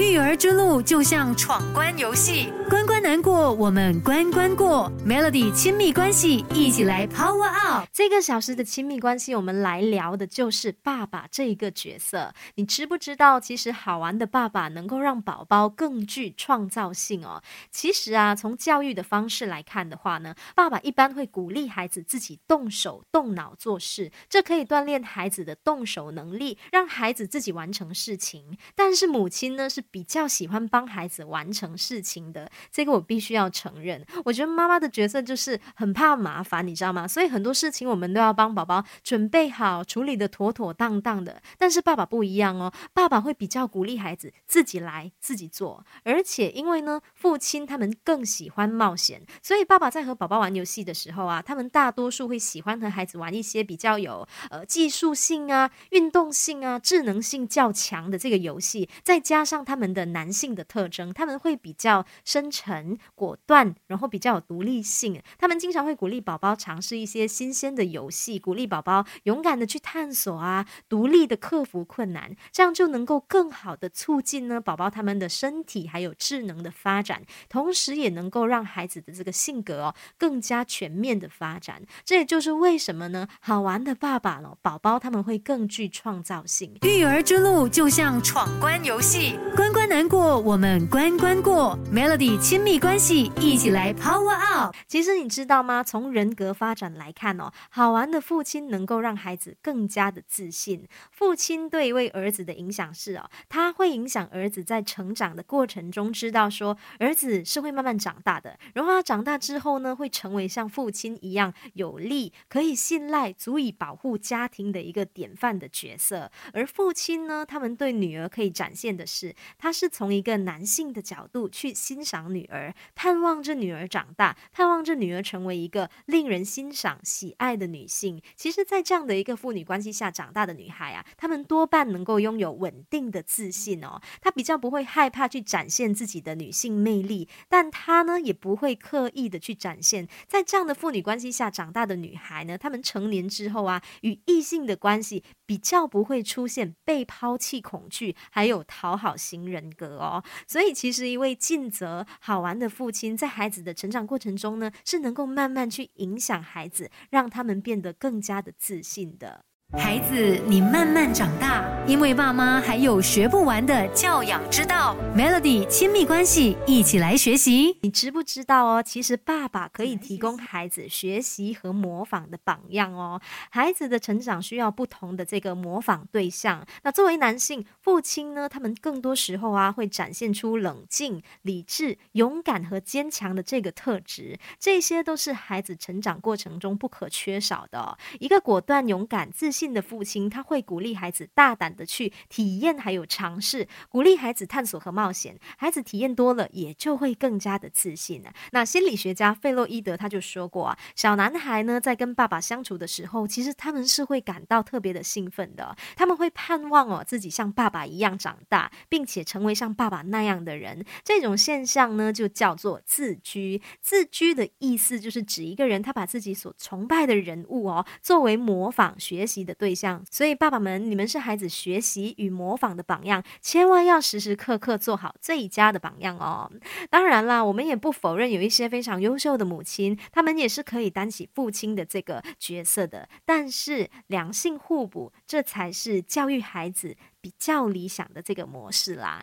育儿之路就像闯关游戏，关关难过，我们关关过。Melody 亲密关系，一起来 Power Up。这个小时的亲密关系，我们来聊的就是爸爸这一个角色。你知不知道，其实好玩的爸爸能够让宝宝更具创造性哦。其实啊，从教育的方式来看的话呢，爸爸一般会鼓励孩子自己动手动脑做事，这可以锻炼孩子的动手能力，让孩子自己完成事情。但是母亲呢是。比较喜欢帮孩子完成事情的，这个我必须要承认。我觉得妈妈的角色就是很怕麻烦，你知道吗？所以很多事情我们都要帮宝宝准备好，处理的妥妥当当的。但是爸爸不一样哦，爸爸会比较鼓励孩子自己来自己做，而且因为呢，父亲他们更喜欢冒险，所以爸爸在和宝宝玩游戏的时候啊，他们大多数会喜欢和孩子玩一些比较有呃技术性啊、运动性啊、智能性较强的这个游戏，再加上他。他们的男性的特征，他们会比较深沉、果断，然后比较有独立性。他们经常会鼓励宝宝尝试一些新鲜的游戏，鼓励宝宝勇敢的去探索啊，独立的克服困难，这样就能够更好的促进呢宝宝他们的身体还有智能的发展，同时也能够让孩子的这个性格哦更加全面的发展。这也就是为什么呢？好玩的爸爸了，宝宝他们会更具创造性。育儿之路就像闯关游戏。关关难过，我们关关过。Melody 亲密关系，一起来 Power Up。其实你知道吗？从人格发展来看哦，好玩的父亲能够让孩子更加的自信。父亲对一位儿子的影响是哦，他会影响儿子在成长的过程中，知道说儿子是会慢慢长大的。然后他长大之后呢，会成为像父亲一样有力、可以信赖、足以保护家庭的一个典范的角色。而父亲呢，他们对女儿可以展现的是。他是从一个男性的角度去欣赏女儿，盼望着女儿长大，盼望着女儿成为一个令人欣赏、喜爱的女性。其实，在这样的一个父女关系下长大的女孩啊，她们多半能够拥有稳定的自信哦。她比较不会害怕去展现自己的女性魅力，但她呢，也不会刻意的去展现。在这样的父女关系下长大的女孩呢，她们成年之后啊，与异性的关系比较不会出现被抛弃恐惧，还有讨好型。人格哦，所以其实一位尽责好玩的父亲，在孩子的成长过程中呢，是能够慢慢去影响孩子，让他们变得更加的自信的。孩子，你慢慢长大，因为爸妈还有学不完的教养之道。Melody 亲密关系，一起来学习。你知不知道哦？其实爸爸可以提供孩子学习和模仿的榜样哦。孩子的成长需要不同的这个模仿对象。那作为男性父亲呢，他们更多时候啊会展现出冷静、理智、勇敢和坚强的这个特质。这些都是孩子成长过程中不可缺少的。一个果断、勇敢、自信。的父亲他会鼓励孩子大胆的去体验，还有尝试，鼓励孩子探索和冒险。孩子体验多了，也就会更加的自信了。那心理学家费洛伊德他就说过啊，小男孩呢在跟爸爸相处的时候，其实他们是会感到特别的兴奋的，他们会盼望哦自己像爸爸一样长大，并且成为像爸爸那样的人。这种现象呢就叫做自居。自居的意思就是指一个人他把自己所崇拜的人物哦作为模仿学习的。对象，所以爸爸们，你们是孩子学习与模仿的榜样，千万要时时刻刻做好最佳的榜样哦。当然啦，我们也不否认有一些非常优秀的母亲，他们也是可以担起父亲的这个角色的。但是两性互补，这才是教育孩子比较理想的这个模式啦。